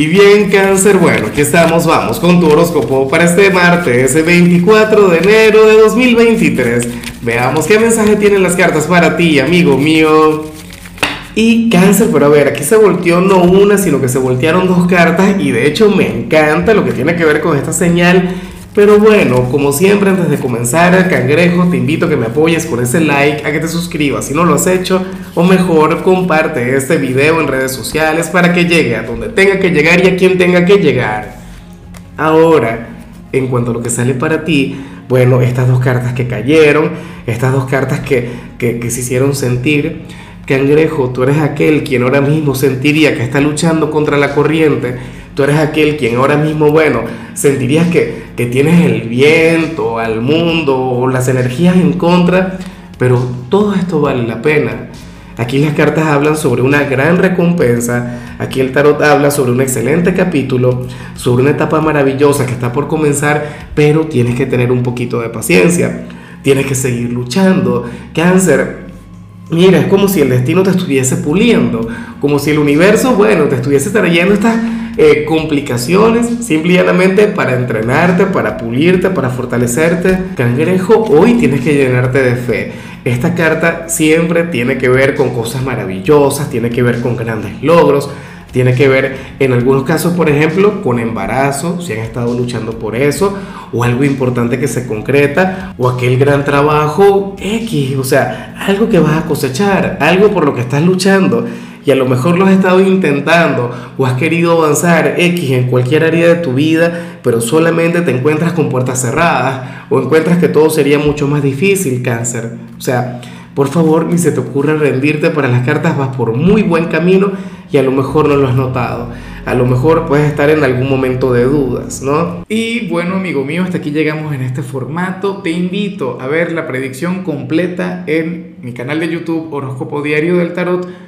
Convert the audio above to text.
Y bien, cáncer, bueno, aquí estamos, vamos con tu horóscopo para este martes, 24 de enero de 2023. Veamos qué mensaje tienen las cartas para ti, amigo mío. Y cáncer, pero a ver, aquí se volteó no una, sino que se voltearon dos cartas y de hecho me encanta lo que tiene que ver con esta señal pero bueno, como siempre antes de comenzar, cangrejo, te invito a que me apoyes con ese like, a que te suscribas si no lo has hecho, o mejor comparte este video en redes sociales para que llegue a donde tenga que llegar y a quien tenga que llegar. Ahora, en cuanto a lo que sale para ti, bueno, estas dos cartas que cayeron, estas dos cartas que, que se hicieron sentir, cangrejo, tú eres aquel quien ahora mismo sentiría que está luchando contra la corriente, tú eres aquel quien ahora mismo, bueno, sentirías que que tienes el viento, al mundo o las energías en contra, pero todo esto vale la pena. Aquí las cartas hablan sobre una gran recompensa, aquí el tarot habla sobre un excelente capítulo, sobre una etapa maravillosa que está por comenzar, pero tienes que tener un poquito de paciencia, tienes que seguir luchando. Cáncer, mira, es como si el destino te estuviese puliendo, como si el universo, bueno, te estuviese trayendo estas eh, complicaciones, simplemente para entrenarte, para pulirte, para fortalecerte. Cangrejo, hoy tienes que llenarte de fe. Esta carta siempre tiene que ver con cosas maravillosas, tiene que ver con grandes logros, tiene que ver en algunos casos, por ejemplo, con embarazo, si han estado luchando por eso, o algo importante que se concreta, o aquel gran trabajo X, o sea, algo que vas a cosechar, algo por lo que estás luchando y a lo mejor lo has estado intentando o has querido avanzar X en cualquier área de tu vida, pero solamente te encuentras con puertas cerradas o encuentras que todo sería mucho más difícil, cáncer. O sea, por favor, ni se te ocurra rendirte para las cartas, vas por muy buen camino y a lo mejor no lo has notado. A lo mejor puedes estar en algún momento de dudas, ¿no? Y bueno, amigo mío, hasta aquí llegamos en este formato. Te invito a ver la predicción completa en mi canal de YouTube Horóscopo Diario del Tarot